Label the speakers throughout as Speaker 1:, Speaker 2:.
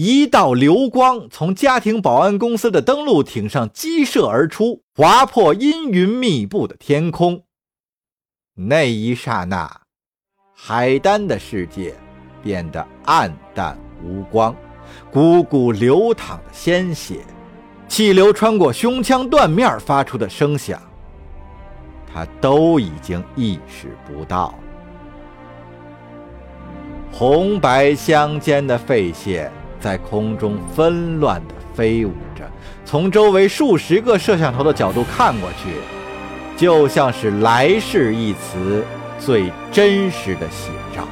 Speaker 1: 一道流光从家庭保安公司的登陆艇上激射而出，划破阴云密布的天空。那一刹那，海丹的世界变得暗淡无光，汩汩流淌的鲜血，气流穿过胸腔断面发出的声响，他都已经意识不到。红白相间的废屑在空中纷乱地飞舞着，从周围数十个摄像头的角度看过去。就像是“来世”一词最真实的写照，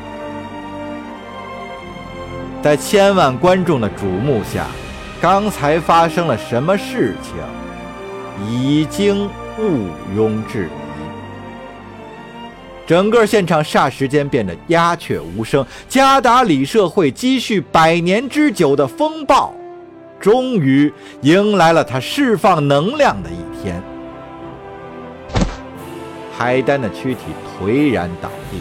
Speaker 1: 在千万观众的瞩目下，刚才发生了什么事情，已经毋庸置疑。整个现场霎时间变得鸦雀无声，加达里社会积蓄百年之久的风暴，终于迎来了它释放能量的一天。海丹的躯体颓然倒地。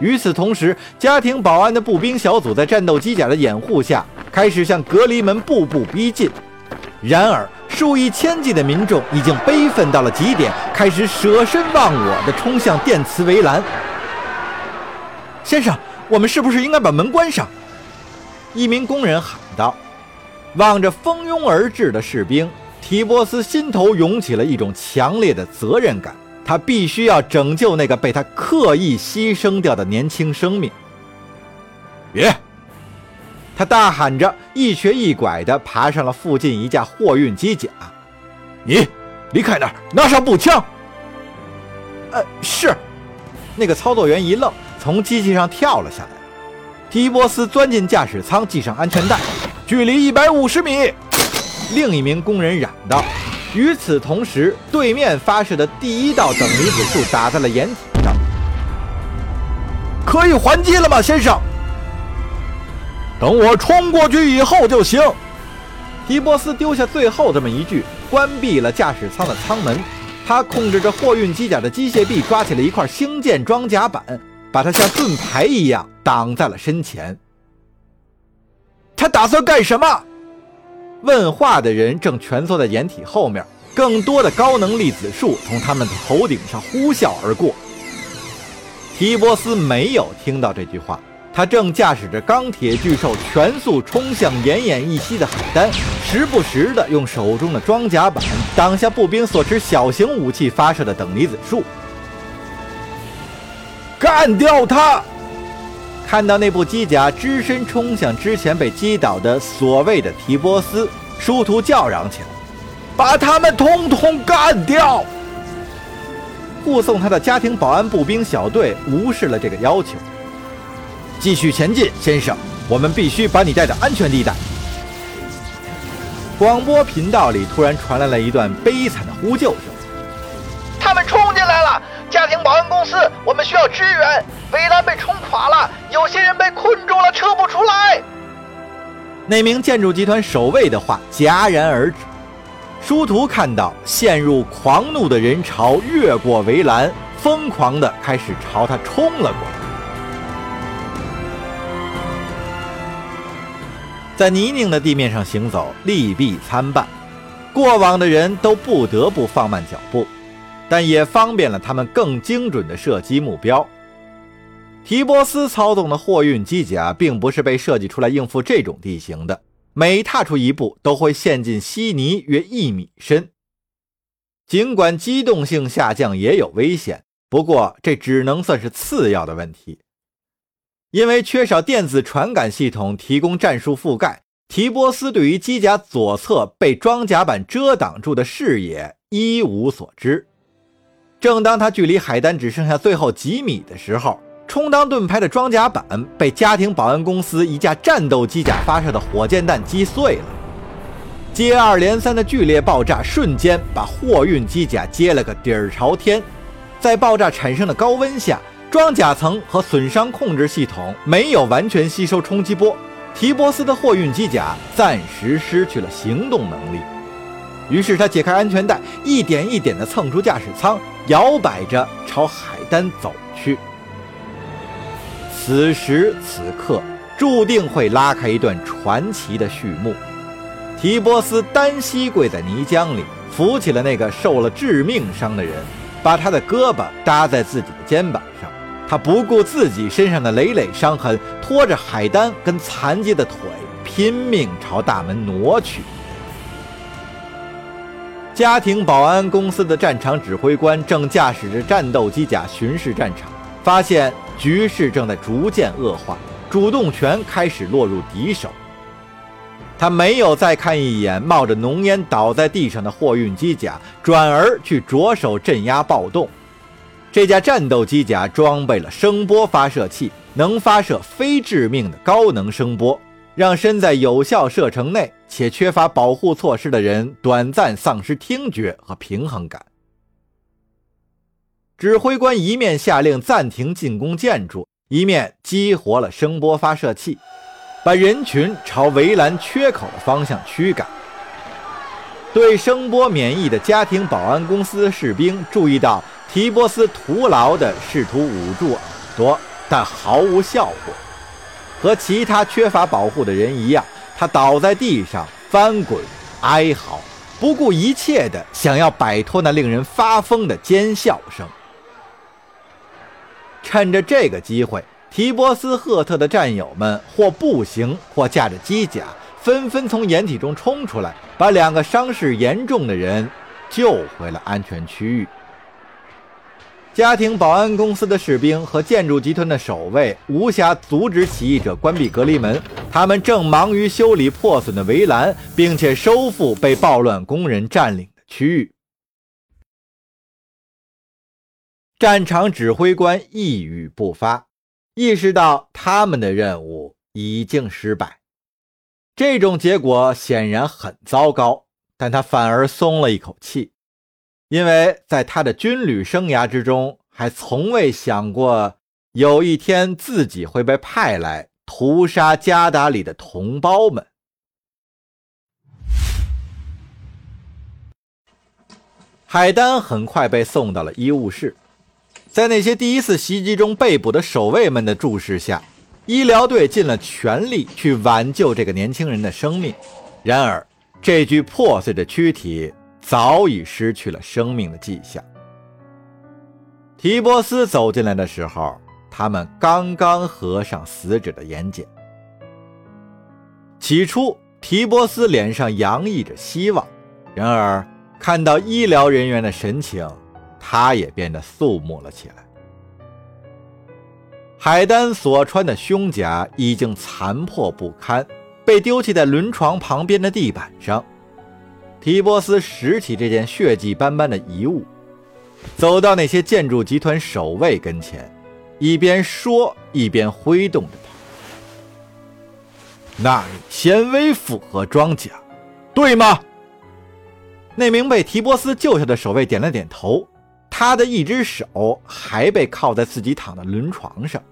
Speaker 1: 与此同时，家庭保安的步兵小组在战斗机甲的掩护下，开始向隔离门步步逼近。然而，数以千计的民众已经悲愤到了极点，开始舍身忘我的冲向电磁围栏。先生，我们是不是应该把门关上？一名工人喊道。望着蜂拥而至的士兵，提波斯心头涌起了一种强烈的责任感。他必须要拯救那个被他刻意牺牲掉的年轻生命。别！他大喊着，一瘸一拐地爬上了附近一架货运机甲。你离开那儿，拿上步枪。呃，是。那个操作员一愣，从机器上跳了下来。提波斯钻进驾驶舱，系上安全带。距离一百五十米。另一名工人嚷道。与此同时，对面发射的第一道等离子束打在了掩体上。可以还击了吗，先生？等我冲过去以后就行。提波斯丢下最后这么一句，关闭了驾驶舱的舱门。他控制着货运机甲的机械臂，抓起了一块星舰装甲板，把它像盾牌一样挡在了身前。他打算干什么？问话的人正蜷缩在掩体后面，更多的高能粒子束从他们的头顶上呼啸而过。提波斯没有听到这句话，他正驾驶着钢铁巨兽全速冲向奄奄一息的海丹，时不时地用手中的装甲板挡下步兵所持小型武器发射的等离子束。干掉他！看到那部机甲只身冲向之前被击倒的所谓的提波斯，殊途叫嚷起来：“把他们统统干掉！”护送他的家庭保安步兵小队无视了这个要求，继续前进，先生，我们必须把你带到安全地带。广播频道里突然传来了一段悲惨的呼救声：“
Speaker 2: 他们冲进来了！家庭保安公司，我们需要支援！围栏被冲垮了！”有些人被困住了，撤不出来。
Speaker 1: 那名建筑集团守卫的话戛然而止。殊途看到陷入狂怒的人潮越过围栏，疯狂地开始朝他冲了过来。在泥泞的地面上行走，利弊参半。过往的人都不得不放慢脚步，但也方便了他们更精准地射击目标。提波斯操纵的货运机甲并不是被设计出来应付这种地形的，每踏出一步都会陷进稀泥约一米深。尽管机动性下降也有危险，不过这只能算是次要的问题。因为缺少电子传感系统提供战术覆盖，提波斯对于机甲左侧被装甲板遮挡住的视野一无所知。正当他距离海丹只剩下最后几米的时候，充当盾牌的装甲板被家庭保安公司一架战斗机甲发射的火箭弹击碎了，接二连三的剧烈爆炸瞬间把货运机甲接了个底儿朝天。在爆炸产生的高温下，装甲层和损伤控制系统没有完全吸收冲击波，提波斯的货运机甲暂时失去了行动能力。于是他解开安全带，一点一点地蹭出驾驶舱，摇摆着朝海丹走去。此时此刻，注定会拉开一段传奇的序幕。提波斯单膝跪在泥浆里，扶起了那个受了致命伤的人，把他的胳膊搭在自己的肩膀。他不顾自己身上的累累伤痕，拖着海丹跟残疾的腿，拼命朝大门挪去。家庭保安公司的战场指挥官正驾驶着战斗机甲巡视战场，发现局势正在逐渐恶化，主动权开始落入敌手。他没有再看一眼冒着浓烟倒在地上的货运机甲，转而去着手镇压暴动。这架战斗机甲装备了声波发射器，能发射非致命的高能声波，让身在有效射程内且缺乏保护措施的人短暂丧失听觉和平衡感。指挥官一面下令暂停进攻建筑，一面激活了声波发射器。把人群朝围栏缺口的方向驱赶。对声波免疫的家庭保安公司士兵注意到，提波斯徒劳地试图捂住耳朵，但毫无效果。和其他缺乏保护的人一样，他倒在地上翻滚、哀嚎，不顾一切地想要摆脱那令人发疯的尖笑声。趁着这个机会。提波斯赫特的战友们或步行，或驾着机甲，纷纷从掩体中冲出来，把两个伤势严重的人救回了安全区域。家庭保安公司的士兵和建筑集团的守卫无暇阻止起义者关闭隔离门，他们正忙于修理破损的围栏，并且收复被暴乱工人占领的区域。战场指挥官一语不发。意识到他们的任务已经失败，这种结果显然很糟糕，但他反而松了一口气，因为在他的军旅生涯之中，还从未想过有一天自己会被派来屠杀加达里的同胞们。海丹很快被送到了医务室。在那些第一次袭击中被捕的守卫们的注视下，医疗队尽了全力去挽救这个年轻人的生命。然而，这具破碎的躯体早已失去了生命的迹象。提波斯走进来的时候，他们刚刚合上死者的眼睑。起初，提波斯脸上洋溢着希望，然而看到医疗人员的神情。他也变得肃穆了起来。海丹所穿的胸甲已经残破不堪，被丢弃在轮床旁边的地板上。提波斯拾起这件血迹斑斑的遗物，走到那些建筑集团守卫跟前，一边说一边挥动着它。纳米纤维复合装甲，对吗？那名被提波斯救下的守卫点了点头。他的一只手还被靠在自己躺的轮床上。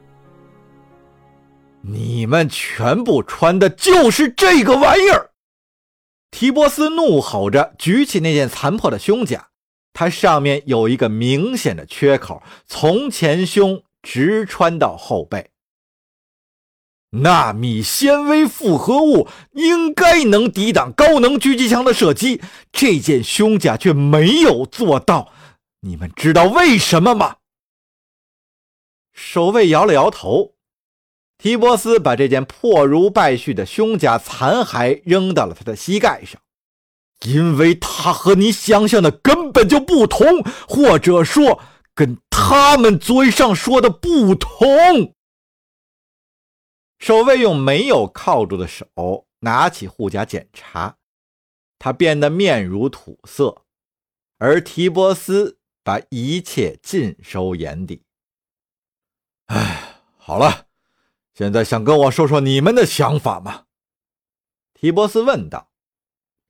Speaker 1: 你们全部穿的就是这个玩意儿！提波斯怒吼着，举起那件残破的胸甲，它上面有一个明显的缺口，从前胸直穿到后背。纳米纤维复合物应该能抵挡高能狙击枪的射击，这件胸甲却没有做到。你们知道为什么吗？守卫摇了摇头。提波斯把这件破如败絮的胸甲残骸扔到了他的膝盖上，因为它和你想象的根本就不同，或者说跟他们嘴上说的不同。守卫用没有铐住的手拿起护甲检查，他变得面如土色，而提波斯。把一切尽收眼底。哎，好了，现在想跟我说说你们的想法吗？提波斯问道。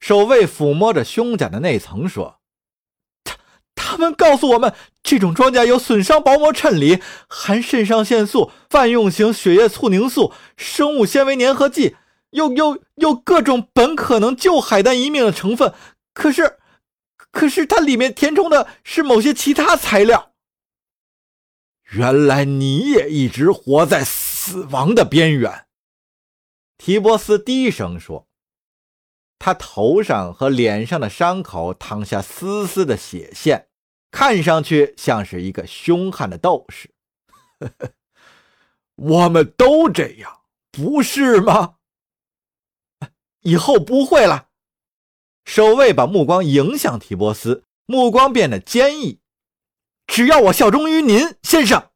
Speaker 1: 守卫抚摸着胸甲的内层说：“他他们告诉我们，这种装甲有损伤薄膜衬里，含肾上腺素、泛用型血液促凝素、生物纤维粘合剂，有有有各种本可能救海丹一命的成分。可是。”可是它里面填充的是某些其他材料。原来你也一直活在死死亡的边缘。提波斯低声说：“他头上和脸上的伤口淌下丝丝的血线，看上去像是一个凶悍的斗士。
Speaker 3: 我们都这样，不是吗？
Speaker 1: 以后不会了。”守卫把目光迎向提波斯，目光变得坚毅。“只要我效忠于您，先生。”